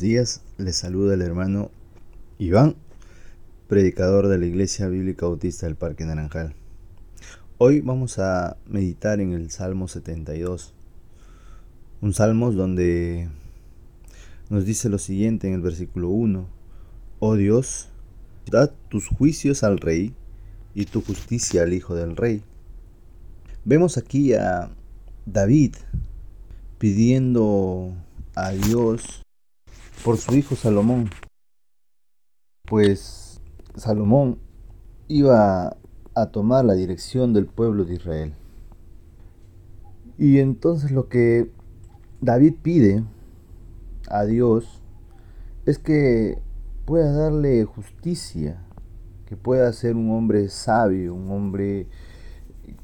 días. Les saluda el hermano Iván, predicador de la Iglesia Bíblica Bautista del Parque Naranjal. Hoy vamos a meditar en el Salmo 72. Un salmo donde nos dice lo siguiente en el versículo 1. Oh Dios, da tus juicios al rey y tu justicia al hijo del rey. Vemos aquí a David pidiendo a Dios por su hijo Salomón. Pues Salomón iba a tomar la dirección del pueblo de Israel. Y entonces lo que David pide a Dios es que pueda darle justicia, que pueda ser un hombre sabio, un hombre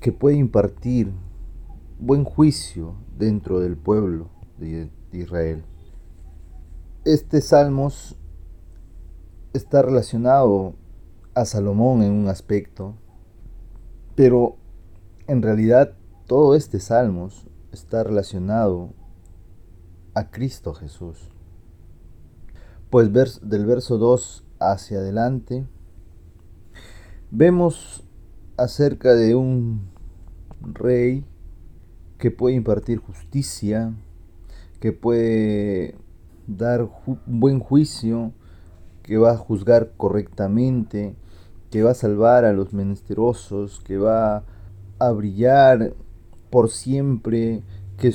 que pueda impartir buen juicio dentro del pueblo de Israel. Este Salmos está relacionado a Salomón en un aspecto, pero en realidad todo este Salmos está relacionado a Cristo Jesús. Pues del verso 2 hacia adelante vemos acerca de un rey que puede impartir justicia, que puede dar un buen juicio, que va a juzgar correctamente, que va a salvar a los menesterosos, que va a brillar por siempre, que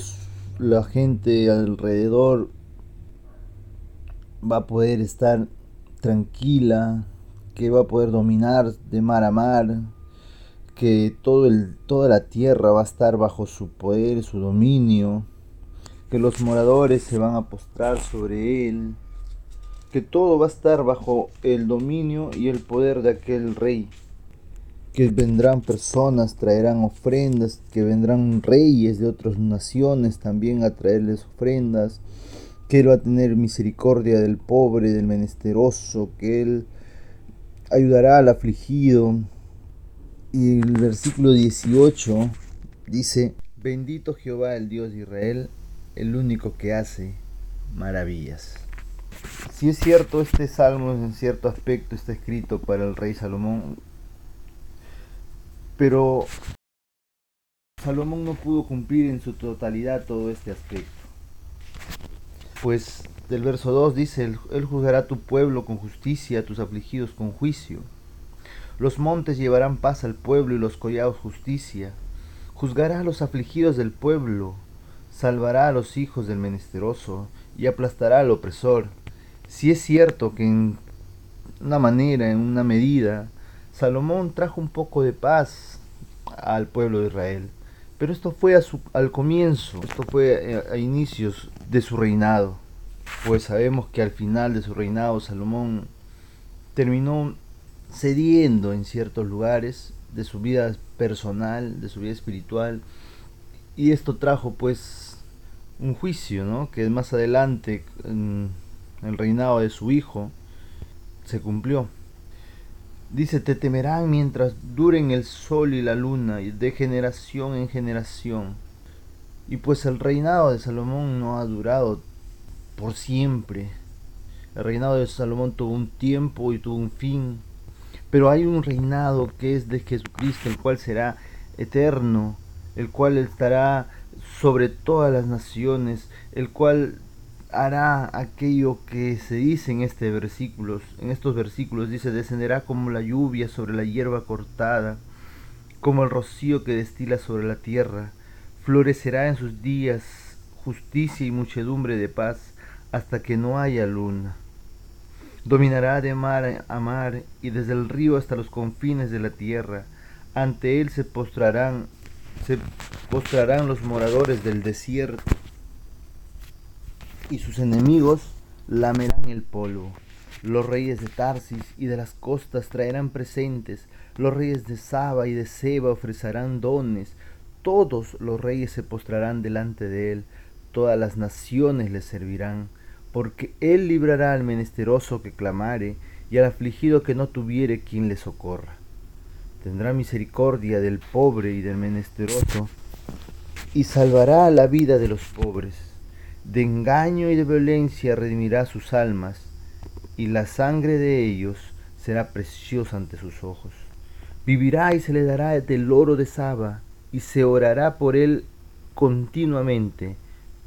la gente alrededor va a poder estar tranquila, que va a poder dominar de mar a mar, que todo el, toda la tierra va a estar bajo su poder, su dominio, que los moradores se van a postrar sobre él, que todo va a estar bajo el dominio y el poder de aquel rey, que vendrán personas, traerán ofrendas, que vendrán reyes de otras naciones también a traerles ofrendas, que él va a tener misericordia del pobre, del menesteroso, que él ayudará al afligido. Y el versículo 18 dice, bendito Jehová el Dios de Israel, el único que hace maravillas. Si es cierto, este salmo en cierto aspecto está escrito para el rey Salomón, pero Salomón no pudo cumplir en su totalidad todo este aspecto. Pues del verso 2 dice, Él juzgará a tu pueblo con justicia, a tus afligidos con juicio. Los montes llevarán paz al pueblo y los collados justicia. Juzgará a los afligidos del pueblo salvará a los hijos del menesteroso y aplastará al opresor. Si es cierto que en una manera, en una medida, Salomón trajo un poco de paz al pueblo de Israel, pero esto fue al comienzo, esto fue a inicios de su reinado, pues sabemos que al final de su reinado Salomón terminó cediendo en ciertos lugares de su vida personal, de su vida espiritual, y esto trajo pues un juicio, ¿no? Que más adelante, en el reinado de su hijo, se cumplió. Dice, te temerán mientras duren el sol y la luna, y de generación en generación. Y pues el reinado de Salomón no ha durado por siempre. El reinado de Salomón tuvo un tiempo y tuvo un fin. Pero hay un reinado que es de Jesucristo, el cual será eterno el cual estará sobre todas las naciones, el cual hará aquello que se dice en este versículos, en estos versículos dice descenderá como la lluvia sobre la hierba cortada, como el rocío que destila sobre la tierra, florecerá en sus días justicia y muchedumbre de paz hasta que no haya luna. Dominará de mar a mar y desde el río hasta los confines de la tierra. Ante él se postrarán se postrarán los moradores del desierto y sus enemigos lamerán el polvo. Los reyes de Tarsis y de las costas traerán presentes, los reyes de Saba y de Seba ofrecerán dones, todos los reyes se postrarán delante de él, todas las naciones le servirán, porque él librará al menesteroso que clamare y al afligido que no tuviere quien le socorra tendrá misericordia del pobre y del menesteroso, y salvará la vida de los pobres. de engaño y de violencia redimirá sus almas, y la sangre de ellos será preciosa ante sus ojos. Vivirá y se le dará del oro de Saba, y se orará por él continuamente,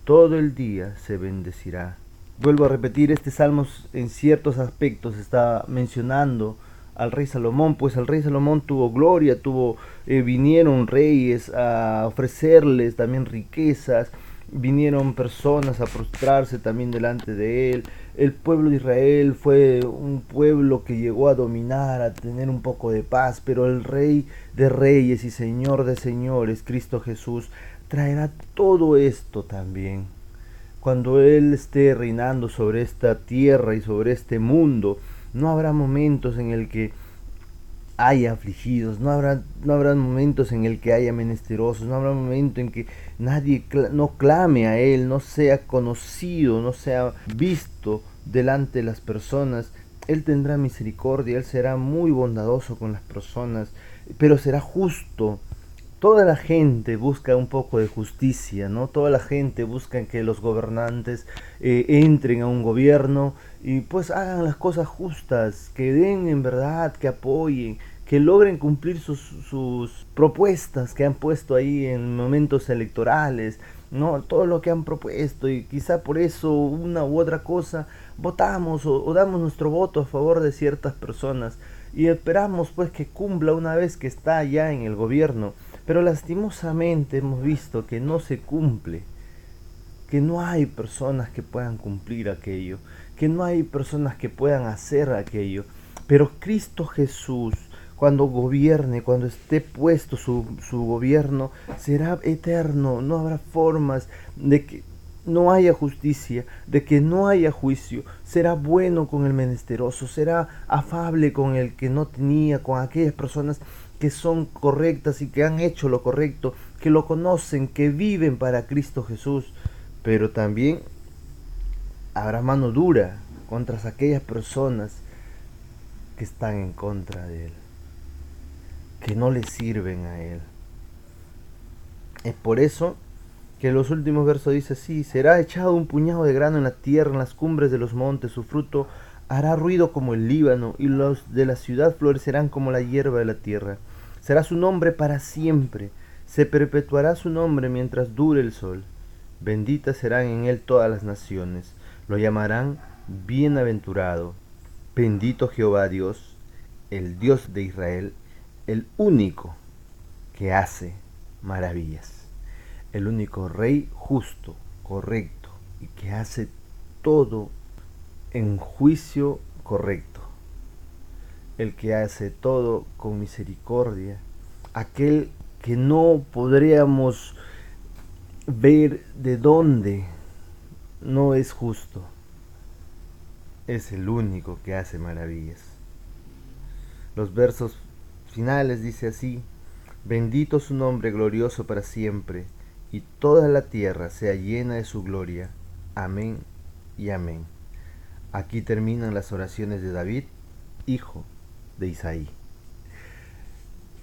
todo el día se bendecirá. Vuelvo a repetir, este salmo en ciertos aspectos está mencionando al rey Salomón, pues el rey Salomón tuvo gloria, tuvo, eh, vinieron reyes a ofrecerles también riquezas, vinieron personas a prostrarse también delante de él. El pueblo de Israel fue un pueblo que llegó a dominar, a tener un poco de paz, pero el rey de reyes y señor de señores, Cristo Jesús, traerá todo esto también. Cuando Él esté reinando sobre esta tierra y sobre este mundo, no habrá momentos en el que haya afligidos, no habrá, no habrá momentos en el que haya menesterosos, no habrá momento en que nadie no clame a Él, no sea conocido, no sea visto delante de las personas. Él tendrá misericordia, Él será muy bondadoso con las personas, pero será justo toda la gente busca un poco de justicia, ¿no? Toda la gente busca que los gobernantes eh, entren a un gobierno y pues hagan las cosas justas, que den en verdad, que apoyen, que logren cumplir sus, sus propuestas que han puesto ahí en momentos electorales, ¿no? Todo lo que han propuesto y quizá por eso una u otra cosa votamos o, o damos nuestro voto a favor de ciertas personas y esperamos pues que cumpla una vez que está ya en el gobierno pero lastimosamente hemos visto que no se cumple, que no hay personas que puedan cumplir aquello, que no hay personas que puedan hacer aquello. Pero Cristo Jesús, cuando gobierne, cuando esté puesto su, su gobierno, será eterno, no habrá formas de que no haya justicia, de que no haya juicio, será bueno con el menesteroso, será afable con el que no tenía, con aquellas personas que son correctas y que han hecho lo correcto, que lo conocen, que viven para Cristo Jesús, pero también habrá mano dura contra aquellas personas que están en contra de Él, que no le sirven a Él. Es por eso que los últimos versos dice así, será echado un puñado de grano en la tierra, en las cumbres de los montes, su fruto hará ruido como el Líbano, y los de la ciudad florecerán como la hierba de la tierra. Será su nombre para siempre, se perpetuará su nombre mientras dure el sol. Benditas serán en él todas las naciones, lo llamarán bienaventurado. Bendito Jehová Dios, el Dios de Israel, el único que hace maravillas, el único Rey justo, correcto y que hace todo en juicio correcto, el que hace todo con misericordia, aquel que no podríamos ver de dónde no es justo, es el único que hace maravillas. Los versos finales dice así, bendito su nombre glorioso para siempre, y toda la tierra sea llena de su gloria. Amén y amén. Aquí terminan las oraciones de David, hijo de Isaí.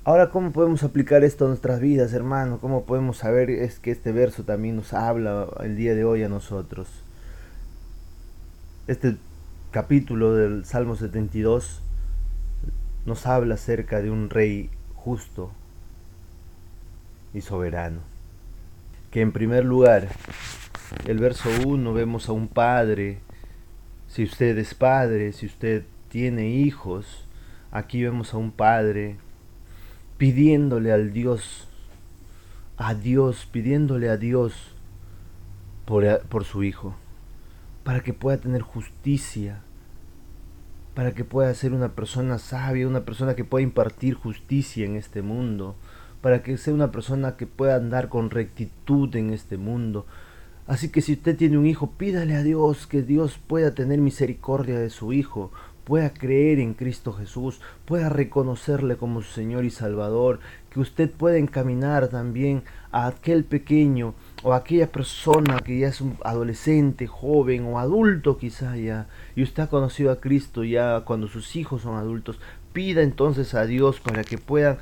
Ahora, ¿cómo podemos aplicar esto a nuestras vidas, hermano? ¿Cómo podemos saber es que este verso también nos habla el día de hoy a nosotros? Este capítulo del Salmo 72 nos habla acerca de un rey justo y soberano. Que en primer lugar, el verso 1 vemos a un padre si usted es padre, si usted tiene hijos, aquí vemos a un padre pidiéndole al Dios, a Dios, pidiéndole a Dios por, por su hijo, para que pueda tener justicia, para que pueda ser una persona sabia, una persona que pueda impartir justicia en este mundo, para que sea una persona que pueda andar con rectitud en este mundo, Así que si usted tiene un hijo, pídale a Dios que Dios pueda tener misericordia de su hijo, pueda creer en Cristo Jesús, pueda reconocerle como su Señor y Salvador, que usted pueda encaminar también a aquel pequeño o a aquella persona que ya es un adolescente, joven o adulto quizá ya, y usted ha conocido a Cristo ya cuando sus hijos son adultos, pida entonces a Dios para que puedan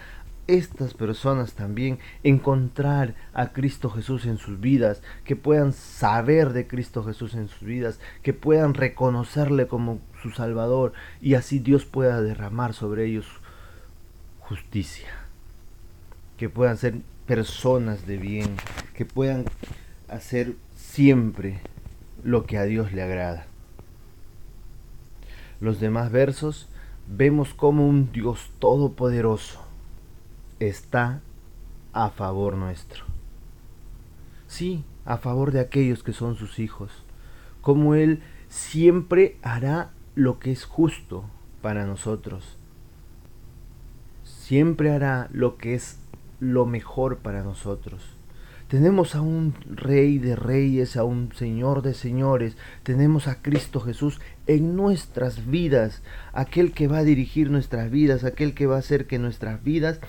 estas personas también encontrar a Cristo Jesús en sus vidas, que puedan saber de Cristo Jesús en sus vidas, que puedan reconocerle como su Salvador y así Dios pueda derramar sobre ellos justicia, que puedan ser personas de bien, que puedan hacer siempre lo que a Dios le agrada. Los demás versos vemos como un Dios todopoderoso está a favor nuestro. Sí, a favor de aquellos que son sus hijos, como Él siempre hará lo que es justo para nosotros. Siempre hará lo que es lo mejor para nosotros. Tenemos a un rey de reyes, a un señor de señores, tenemos a Cristo Jesús en nuestras vidas, aquel que va a dirigir nuestras vidas, aquel que va a hacer que nuestras vidas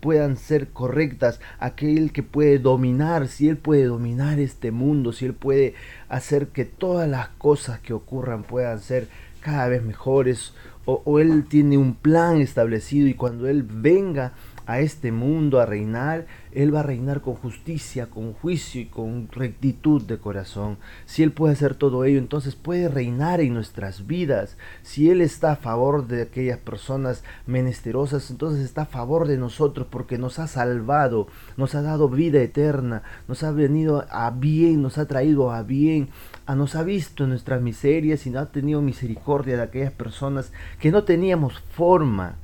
puedan ser correctas, aquel que puede dominar, si Él puede dominar este mundo, si Él puede hacer que todas las cosas que ocurran puedan ser cada vez mejores, o, Él tiene un plan establecido y cuando Él venga a este mundo a reinar, Él va a reinar con justicia, con juicio y con rectitud de corazón. Si Él puede hacer todo ello, entonces puede reinar en nuestras vidas. Si Él está a favor de aquellas personas menesterosas, entonces está a favor de nosotros porque nos ha salvado, nos ha dado vida eterna, nos ha venido a bien, nos ha traído a bien, a nos ha visto en nuestras miserias y no ha tenido misericordia de aquellas personas que no teníamos forma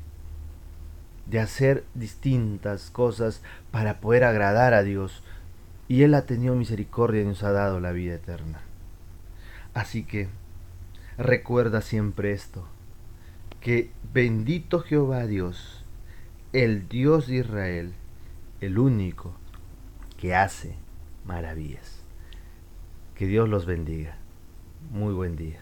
de hacer distintas cosas para poder agradar a Dios. Y Él ha tenido misericordia y nos ha dado la vida eterna. Así que recuerda siempre esto, que bendito Jehová Dios, el Dios de Israel, el único que hace maravillas. Que Dios los bendiga. Muy buen día.